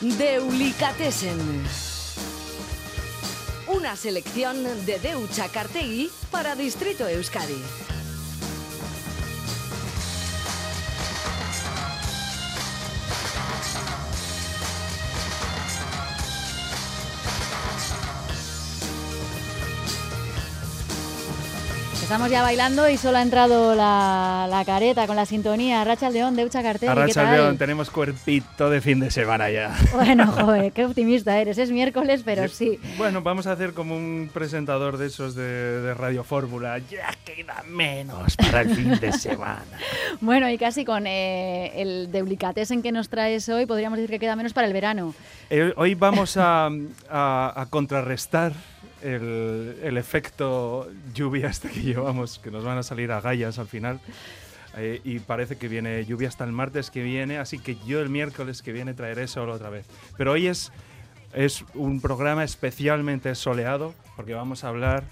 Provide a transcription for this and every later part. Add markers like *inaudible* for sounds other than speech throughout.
Deulicatessen. Una selección de Deucha Cartegui para Distrito Euskadi. Estamos ya bailando y solo ha entrado la, la careta con la sintonía. Racha León, Deucha Cartel. ¿qué Arracha tal? León, tenemos cuerpito de fin de semana ya. *laughs* Bueno, joder, qué optimista eres. Es miércoles, pero sí. Bueno, vamos a hacer como un presentador de esos de, de Radio Fórmula. Ya queda menos para el fin de semana. *laughs* Bueno, y casi con eh, el Deulicatessen que nos traes hoy, podríamos decir que queda menos para el verano. Eh, hoy vamos a, a- a contrarrestar el, el efecto lluvia *laughs* este que llevamos, que nos van a salir agallas al final. Eh, y parece que viene lluvia hasta el martes que viene, así que yo el miércoles que viene traeré sol otra vez. Pero hoy es, es un programa especialmente soleado, porque vamos a hablar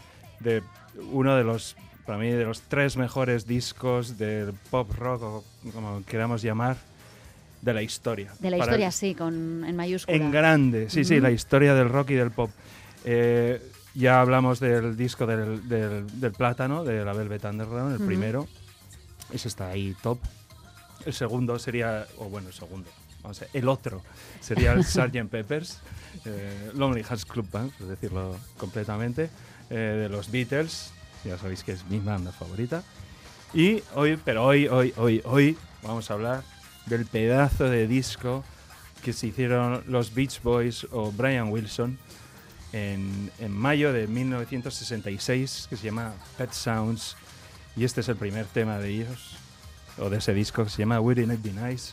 de uno de los, para mí, de los tres mejores discos del pop rock, o como queramos llamar, de la historia. De la Para- historia, sí, con, en mayúscula. en grande, sí, sí, Ujú. la historia del rock y del pop. Eh, ya hablamos del disco del, del- del Plátano, de la Velvet Underground, el Ujú. primero. Ese está ahí top. El segundo sería, o bueno, el segundo, vamos a ver, el otro sería el *laughs* Sgt. Peppers, eh, Lonely Hearts Club Band, por decirlo completamente, eh, de los Beatles. Ya sabéis que es mi banda favorita. Y hoy, pero hoy, hoy, hoy, hoy vamos a hablar del pedazo de disco que se hicieron los Beach Boys o Brian Wilson en, mayo de 1966, que se llama Pet Sounds. Y este es el primer tema de ellos, o de ese disco, que se llama Wouldn't It Be Nice.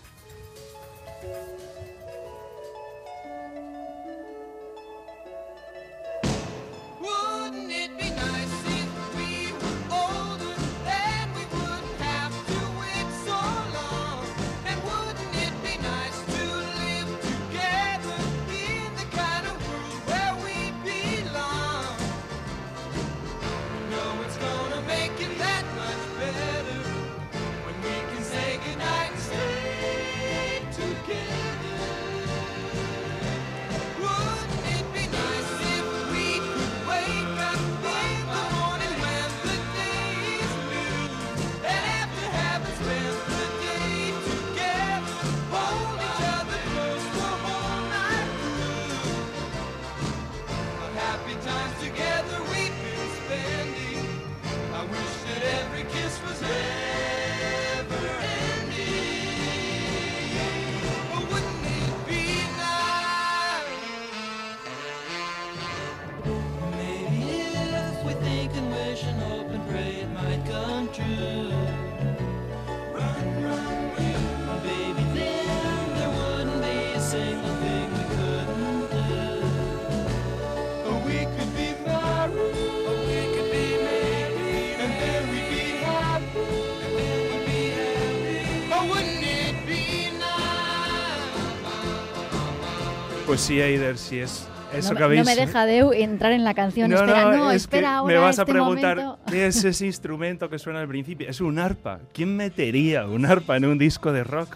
Pues sí, Eider, sí es eso no, que habéis... no me deja Deu entrar en la canción. espera, no, es espera que ahora me vas a este preguntar momento. qué es ese instrumento que suena al principio. Es un arpa. ¿Quién metería un arpa en un disco de rock?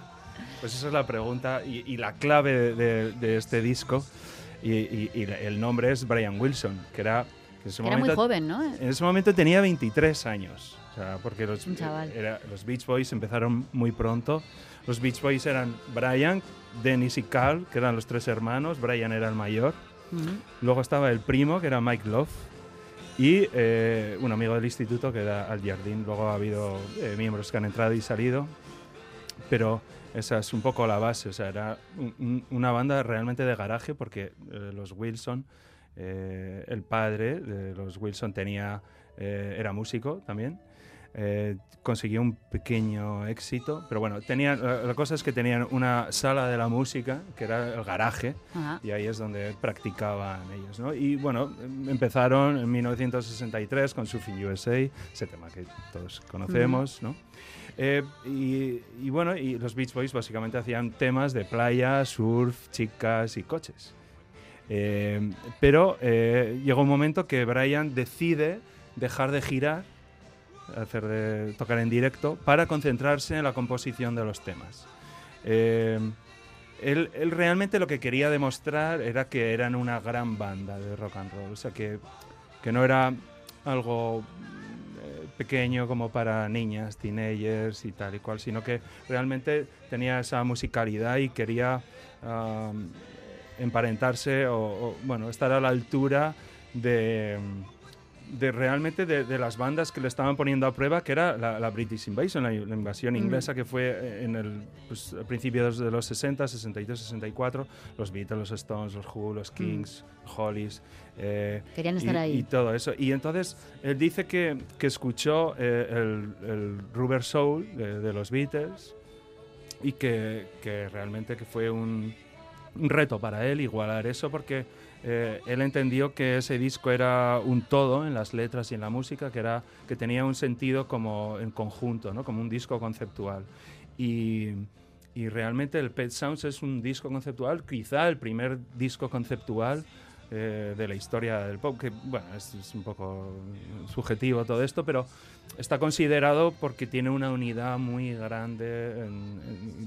Pues esa es la pregunta y, y la clave de, de- de este disco. Y, y- y el nombre es Brian Wilson, que era... que en ese Era muy momento- joven, ¿no? En ese momento tenía 23 años. O sea, porque los, era- los Beach Boys empezaron muy pronto. Los Beach Boys eran Brian, Dennis y Carl, que eran los tres hermanos. Brian era el mayor. Luego estaba el primo, que era Mike Love, y eh, un amigo del instituto, que era Al Jardín. Luego ha habido eh, miembros que han entrado y salido, pero esa es un poco la base. O sea, era un- un- una banda realmente de garaje, porque eh, los Wilson, el padre de los Wilson tenía, era músico también. Eh, consiguió un pequeño éxito, pero bueno, tenían, la, la cosa es que tenían una sala de la música, que era el garaje, Ajá. y ahí es donde practicaban ellos, ¿no? Y bueno, em- empezaron en 1963 con Surfing USA, ese tema que todos conocemos, ¿no? Eh, y, y bueno, y los Beach Boys básicamente hacían temas de playa, surf, chicas y coches. Eh, pero eh, llegó un momento que Brian decide dejar de girar, hacer de tocar en directo, para concentrarse en la composición de los temas. Eh, él, él realmente lo que quería demostrar era que eran una gran banda de rock and roll, o sea, que, que no era algo eh, pequeño como para niñas, teenagers y tal y cual, sino que realmente tenía esa musicalidad y quería am, emparentarse o, o, bueno, estar a la altura de, de realmente de, de las bandas que le estaban poniendo a prueba, que era la, la British Invasion, la, la invasión inglesa que fue eh, en el pues, a principios de los 60, 62, 64, los Beatles, los Stones, los Who, los Kings, Hollies. eh, Querían y- estar ahí. Y todo eso. Y entonces él dice que, que escuchó eh, el, el Rubber Soul de, de los Beatles y que, que realmente que fue un, un reto para él igualar eso porque eh, él entendió que ese disco era un todo en las letras y en la música, que, era, que tenía un sentido como en conjunto, ¿no? como un disco conceptual. Y, y realmente el Pet Sounds es un disco conceptual, quizá el primer disco conceptual eh, de la historia del pop, que bueno, es, un poco subjetivo todo esto, pero está considerado porque tiene una unidad muy grande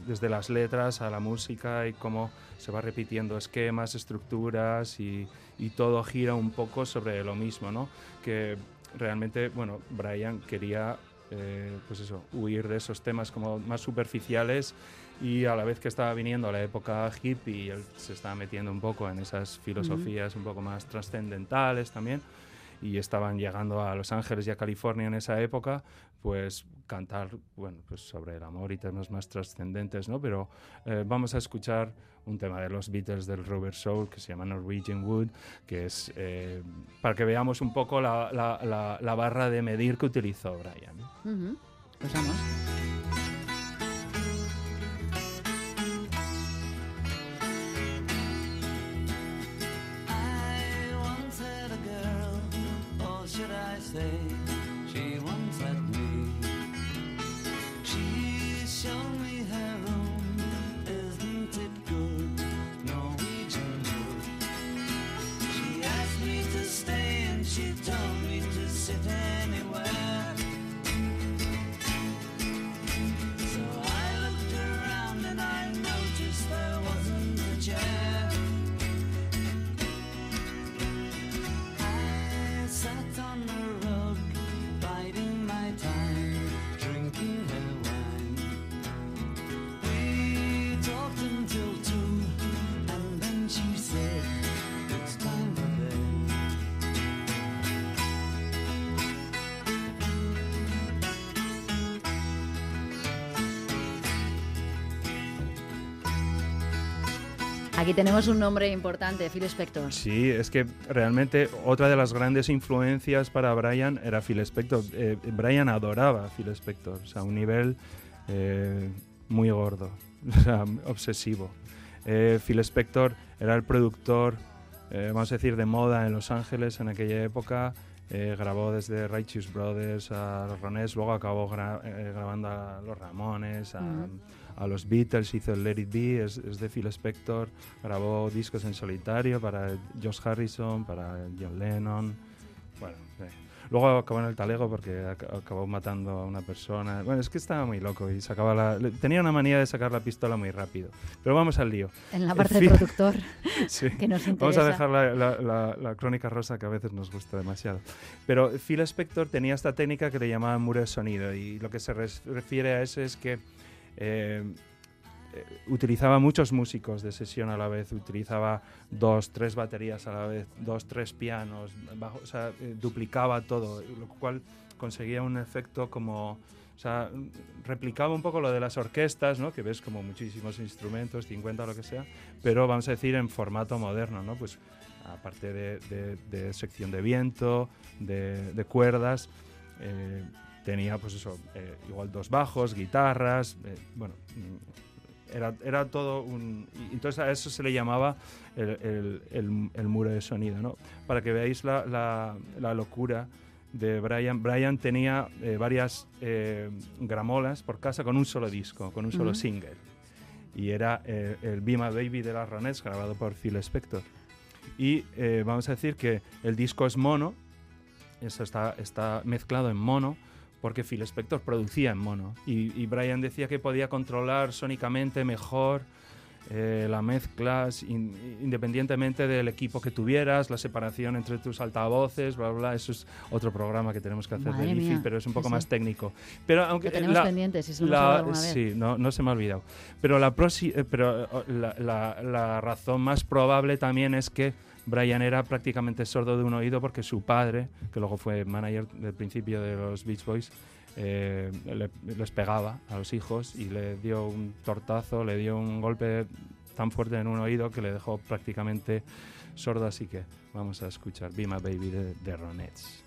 desde las letras a la música y cómo se va repitiendo esquemas, estructuras y, y todo gira un poco sobre lo mismo, ¿no? Que realmente, bueno, Brian quería, eh, pues eso, huir de esos temas como más superficiales y a la vez que estaba viniendo la época hippie, él se estaba metiendo un poco en esas filosofías un poco más trascendentales también y estaban llegando a Los Ángeles y a California en esa época, pues cantar, bueno, pues sobre el amor y temas más trascendentes, ¿no? Pero eh, vamos a escuchar un tema de los Beatles del Rubber Soul que se llama Norwegian Wood, que es eh, para que veamos un poco la, la- la- la barra de medir que utilizó Brian. ¿no? Ujú. Pues vamos. Aquí tenemos un nombre importante, Phil Spector. Sí, es que realmente otra de las grandes influencias para Brian era Phil Spector. Eh, Brian adoraba a Phil Spector, o sea, a un nivel eh, muy gordo, *laughs* o sea, obsesivo. Eh, Phil Spector era el productor, eh, vamos a decir, de moda en Los Ángeles en aquella época. Eh, grabó desde Righteous Brothers a los Ronés, luego acabó gra- eh, grabando a los Ramones, a, Ujú. A los Beatles, hizo el Let It Be, es, es de Phil Spector, grabó discos en solitario para Josh Harrison, para John Lennon. Bueno, eh. luego acabó en el talego porque ac- acabó matando a una persona. Bueno, es que estaba muy loco y sacaba la, tenía una manía de sacar la pistola muy rápido. Pero vamos al lío. En la parte del productor, *laughs* Sí. que nos interesa. Vamos a dejar la, la- la- la crónica rosa que a veces nos gusta demasiado. Pero Phil Spector tenía esta técnica que le llamaban muro de sonido y lo que se refiere a eso es que eh, eh, utilizaba muchos músicos de sesión a la vez, utilizaba dos, tres baterías a la vez, dos, tres pianos, bajo- o sea, eh, duplicaba todo, lo cual conseguía un efecto como... O sea, replicaba un poco lo de las orquestas, ¿no? Que ves como muchísimos instrumentos, 50 o lo que sea, pero vamos a decir en formato moderno, ¿no? Pues aparte de, sección de viento, de, cuerdas, tenía pues eso, eh, igual dos bajos, guitarras, eh, bueno, mm, era, era todo un... y entonces a eso se le llamaba el, el- el- el muro de sonido, ¿no? Para que veáis la, la- la locura de Brian. Brian tenía eh, varias eh, gramolas por casa con un solo disco, con un solo Ujú. single. Y era eh, el Be My Baby de las Ronettes, grabado por Phil Spector. Y eh, vamos a decir que el disco es mono, eso está, está mezclado en mono, porque Phil Spector producía en mono. Y, y Brian decía que podía controlar sónicamente mejor eh, la mezclas, in- independientemente del equipo que tuvieras, la separación entre tus altavoces, bla, bla. Eso es otro programa que tenemos que hacer Madre de mía, pero es un sí, poco sí. más técnico. Pero aunque Lo tenemos la- pendiente, si se la- vez. Sí, no, no se me ha olvidado. Pero, la, prosi- eh, pero la, la- la razón más probable también es que Brian era prácticamente sordo de un oído porque su padre, que luego fue manager del principio de los Beach Boys, eh, le- les pegaba a los hijos y le dio un tortazo, le dio un golpe tan fuerte en un oído que le dejó prácticamente sordo. Así que vamos a escuchar Be My Baby de, de Ronettes.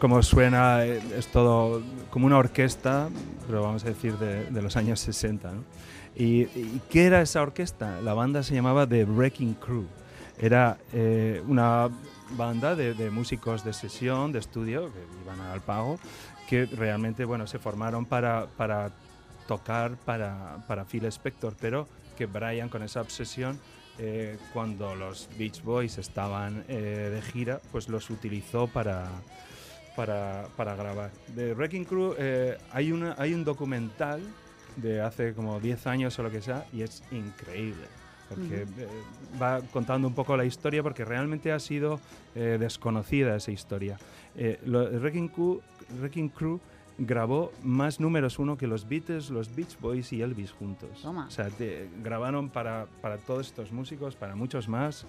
Como suena, eh, es todo como una orquesta, pero vamos a decir de, de los años 60, ¿no? ¿Y, y qué era esa orquesta? La banda se llamaba The Wrecking Crew. Era eh, una banda de, de músicos de sesión, de estudio, que iban al pago, que realmente, bueno, se formaron para, para tocar para, para Phil Spector, pero que Brian con esa obsesión, eh, cuando los Beach Boys estaban eh, de gira, pues los utilizó para, para, para grabar. De Wrecking Crew eh, hay, una, hay un documental de hace como 10 años o lo que sea y es increíble. Porque eh, va contando un poco la historia porque realmente ha sido eh, desconocida esa historia. Eh, lo- Wrecking Crew, Wrecking Crew grabó más números uno que los Beatles, los Beach Boys y Elvis juntos. Toma. O sea, te- grabaron para, para todos estos músicos, para muchos más.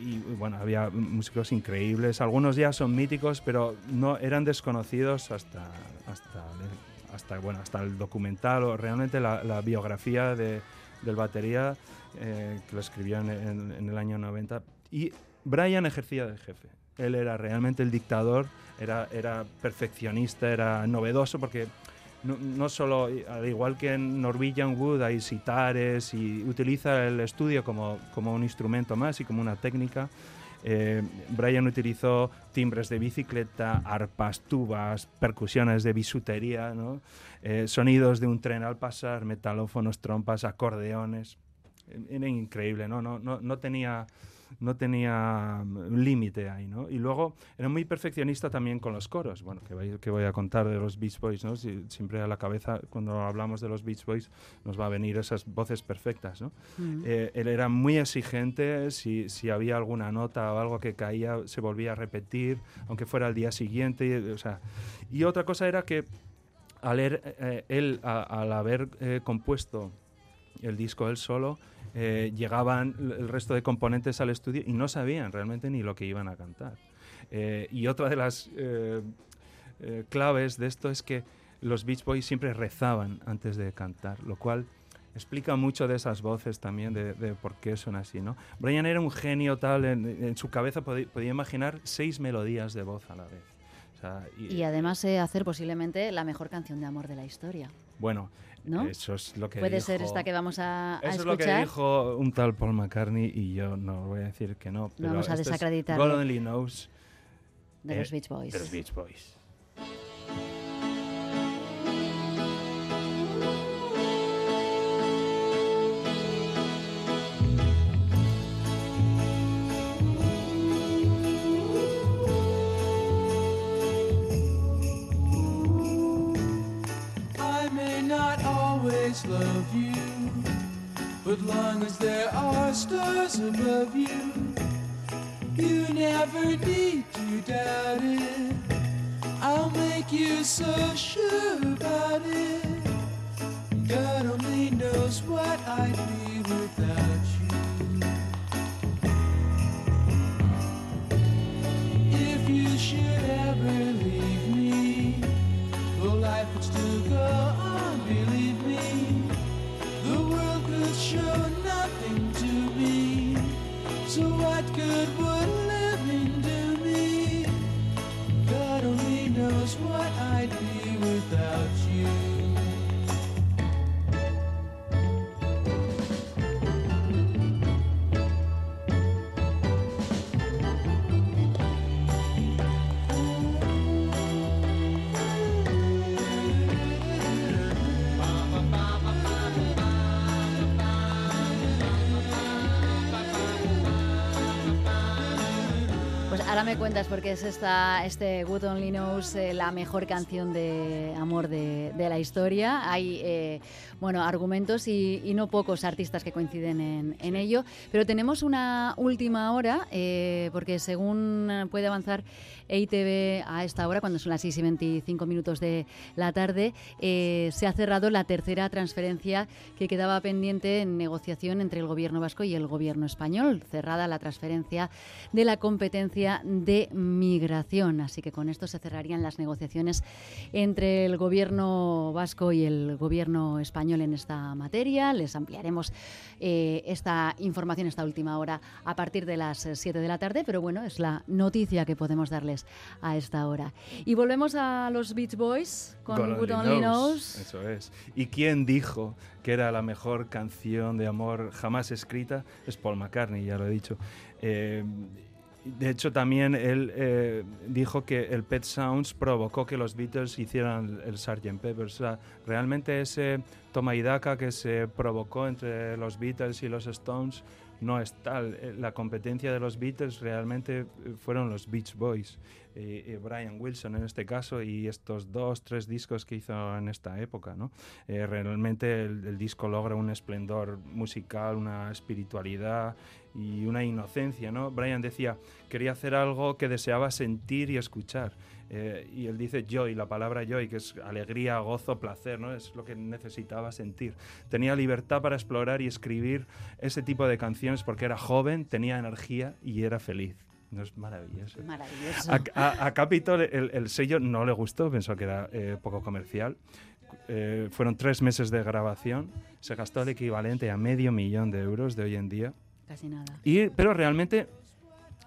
Y bueno, había músicos increíbles. Algunos ya son míticos, pero no eran desconocidos hasta, hasta, hasta, bueno, hasta el documental o realmente la, la biografía de, del batería eh, que lo escribió en, en- en el año 90. Y Brian ejercía de jefe. Él era realmente el dictador, era, era perfeccionista, era novedoso porque no, no solo, al igual que en Norwegian Wood hay sitares y utiliza el estudio como, como un instrumento más y como una técnica. eh, Brian utilizó timbres de bicicleta, arpas, tubas, percusiones de bisutería. Eh, sonidos de un tren al pasar, metalófonos, trompas, acordeones. Eh, Era increíble, ¿no? No, no, no tenía no tenía mm, un límite ahí, ¿no? Y luego era muy perfeccionista también con los coros, bueno, que voy, que voy a contar de los Beach Boys, ¿no? Si- siempre a la cabeza, cuando hablamos de los Beach Boys, nos va a venir esas voces perfectas, ¿no? Eh, él era muy exigente, si, si había alguna nota o algo que caía, se volvía a repetir, aunque fuera al día siguiente, y, o sea... Y otra cosa era que al er- eh, él, a- al haber eh, compuesto el disco él solo, eh, llegaban el resto de componentes al estudio y no sabían realmente ni lo que iban a cantar. Eh, y otra de las eh, claves de esto es que los Beach Boys siempre rezaban antes de cantar, lo cual explica mucho de esas voces también, de, de por qué son así. ¿no? Brian era un genio tal, en, su cabeza podía imaginar seis melodías de voz a la vez. O sea, Y además eh, hacer posiblemente la mejor canción de amor de la historia. Bueno, ¿No? eso es lo que Puede ser esta que vamos a, a Eso es lo que escuchar. dijo un tal Paul McCartney y yo no voy a decir que no. pero vamos a esto es desacreditarlo. God Only Knows de eh, los Beach Boys. de los Beach Boys. You, but long as there are stars above you, you never need to doubt it. I'll make you so sure about it. God only knows what I'd be without you. Me cuentas porque es esta, este Good Only Knows eh, la mejor canción de amor de, de la historia. Hay eh, bueno, argumentos y, y no pocos artistas que coinciden en, en ello. Pero tenemos una última hora eh, porque según puede avanzar EITV a esta hora, cuando son las 6 y 25 minutos de la tarde, eh, se ha cerrado la tercera transferencia que quedaba pendiente en negociación entre el gobierno vasco y el gobierno español. Cerrada la transferencia de la competencia de migración. Así que con esto se cerrarían las negociaciones entre el gobierno vasco y el gobierno español en esta materia. Les ampliaremos eh, esta información, esta última hora, a partir de las 7 de la tarde, pero bueno, es la noticia que podemos darles a esta hora. Y volvemos a los Beach Boys con God Good Only Only Knows. Knows. Eso es. ¿Y quién dijo que era la mejor canción de amor jamás escrita? Es Paul McCartney, ya lo he dicho. Eh, de hecho, también él eh, dijo que el Pet Sounds provocó que los Beatles hicieran el Sgt. Pepper. O sea, realmente ese toma y daca que se provocó entre los Beatles y los Stones no es tal. Eh, La competencia de los Beatles realmente eh, fueron los Beach Boys. eh, Brian Wilson en este caso y estos dos, tres discos que hizo en esta época. ¿no? Realmente el, el disco logra un esplendor musical, una espiritualidad y una inocencia. ¿no? Brian decía, quería hacer algo que deseaba sentir y escuchar. Eh, y él dice joy, la palabra joy, que es alegría, gozo, placer, ¿no? Es lo que necesitaba sentir. Tenía libertad para explorar y escribir ese tipo de canciones porque era joven, tenía energía y era feliz. No es maravilloso. Maravilloso. A, a- a Capitol el, el sello no le gustó, pensó que era eh, poco comercial. Eh, fueron tres meses de grabación, se gastó el equivalente a medio millón de euros de hoy en día. Casi nada. Y, pero realmente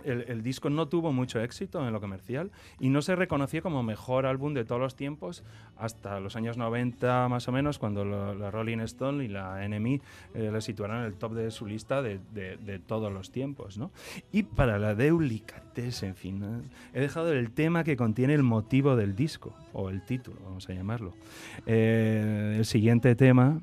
el, el disco no tuvo mucho éxito en lo comercial y no se reconoció como mejor álbum de todos los tiempos hasta los años 90 más o menos, cuando lo- la Rolling Stone y la NME eh, le situaron en el top de su lista de, de- de todos los tiempos. ¿no? Y para la Deulicatessen final, he dejado el tema que contiene el motivo del disco, o el título, vamos a llamarlo. Eh, el siguiente tema,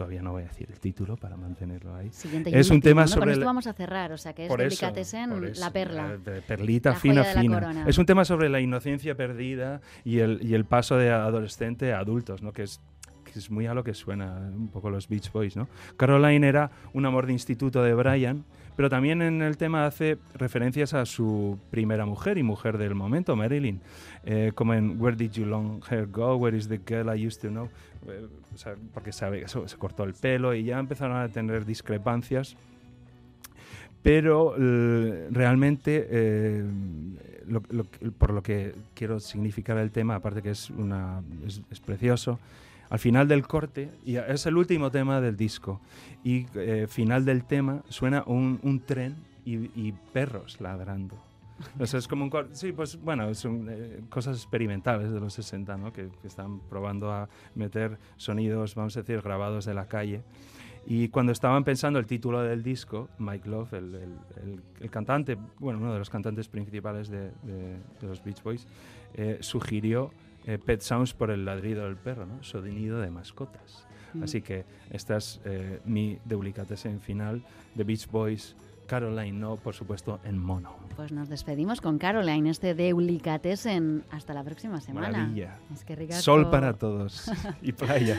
todavía no voy a decir el título para mantenerlo ahí. Siguiente Es un tema sobre Con esto vamos a cerrar, o sea que es por eso, Delicatessen, por eso, la perla. la de perlita La fina, la fina. Es un tema sobre la inocencia perdida y el, y el paso de adolescente a adultos, ¿no? Que es, que es muy a lo que suena un poco los Beach Boys, ¿no? Caroline era un amor de instituto de Brian, pero también en el tema hace referencias a su primera mujer y mujer del momento, Marilyn, eh, como en Where Did You Long Hair Go? Where is the girl I used to know? Eh, o sea, porque sabe, eso, se cortó el pelo y ya empezaron a tener discrepancias pero eh, realmente eh, lo- lo- por lo que quiero significar el tema, aparte que es, una, es, es precioso, al final del corte, y es el último tema del disco, y eh, final del tema suena un, un tren y, y perros ladrando. O sea, es como un corte, sí, pues bueno, son eh, cosas experimentales de los 60, ¿no? Que, que están probando a meter sonidos, vamos a decir, grabados de la calle. Y cuando estaban pensando el título del disco, Mike Love, el, el- el- el cantante, bueno, uno de los cantantes principales de, de- de los Beach Boys, eh, sugirió eh, Pet Sounds por el ladrido del perro, ¿no? Sonido de mascotas. Mm. Así que esta es eh, mi en final de Beach Boys. Caroline, no, por supuesto, en mono. Pues nos despedimos con Caroline, este Deulicatessen. Hasta la próxima semana. Maravilla. Es que. Sol para todos *laughs* y playa.